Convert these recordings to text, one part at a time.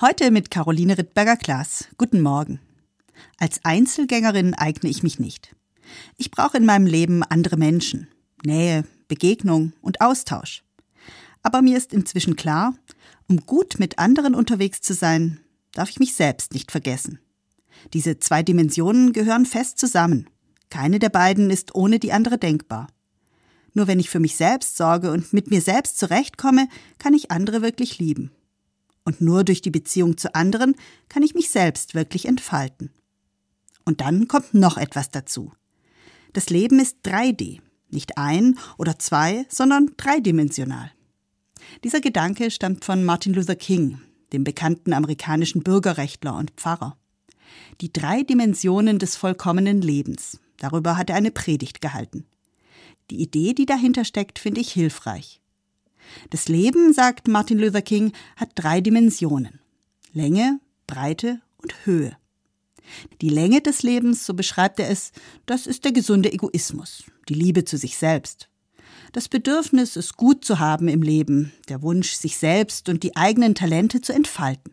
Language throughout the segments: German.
Heute mit Caroline Rittberger-Klaas. Guten Morgen. Als Einzelgängerin eigne ich mich nicht. Ich brauche in meinem Leben andere Menschen, Nähe, Begegnung und Austausch. Aber mir ist inzwischen klar, um gut mit anderen unterwegs zu sein, darf ich mich selbst nicht vergessen. Diese zwei Dimensionen gehören fest zusammen. Keine der beiden ist ohne die andere denkbar. Nur wenn ich für mich selbst sorge und mit mir selbst zurechtkomme, kann ich andere wirklich lieben. Und nur durch die Beziehung zu anderen kann ich mich selbst wirklich entfalten. Und dann kommt noch etwas dazu. Das Leben ist 3D, nicht ein oder zwei, sondern dreidimensional. Dieser Gedanke stammt von Martin Luther King, dem bekannten amerikanischen Bürgerrechtler und Pfarrer. Die drei Dimensionen des vollkommenen Lebens. Darüber hat er eine Predigt gehalten. Die Idee, die dahinter steckt, finde ich hilfreich. Das Leben, sagt Martin Luther King, hat drei Dimensionen. Länge, Breite und Höhe. Die Länge des Lebens, so beschreibt er es, das ist der gesunde Egoismus, die Liebe zu sich selbst. Das Bedürfnis, es gut zu haben im Leben, der Wunsch, sich selbst und die eigenen Talente zu entfalten.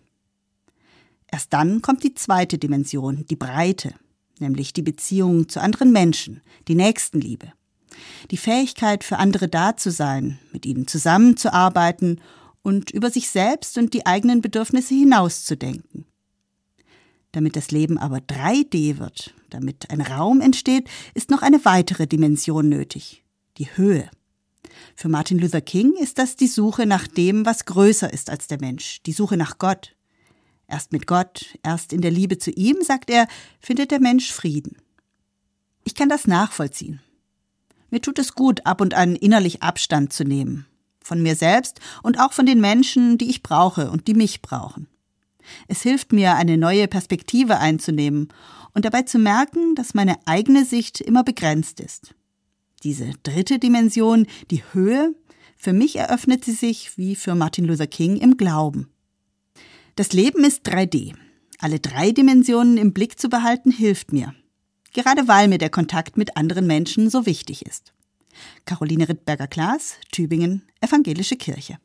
Erst dann kommt die zweite Dimension, die Breite, nämlich die Beziehung zu anderen Menschen, die Nächstenliebe die Fähigkeit für andere da zu sein, mit ihnen zusammenzuarbeiten und über sich selbst und die eigenen Bedürfnisse hinauszudenken. Damit das Leben aber 3D wird, damit ein Raum entsteht, ist noch eine weitere Dimension nötig, die Höhe. Für Martin Luther King ist das die Suche nach dem, was größer ist als der Mensch, die Suche nach Gott. Erst mit Gott, erst in der Liebe zu ihm, sagt er, findet der Mensch Frieden. Ich kann das nachvollziehen. Mir tut es gut, ab und an innerlich Abstand zu nehmen. Von mir selbst und auch von den Menschen, die ich brauche und die mich brauchen. Es hilft mir, eine neue Perspektive einzunehmen und dabei zu merken, dass meine eigene Sicht immer begrenzt ist. Diese dritte Dimension, die Höhe, für mich eröffnet sie sich wie für Martin Luther King im Glauben. Das Leben ist 3D. Alle drei Dimensionen im Blick zu behalten hilft mir gerade weil mir der Kontakt mit anderen Menschen so wichtig ist. Caroline Rittberger-Klaas, Tübingen, Evangelische Kirche.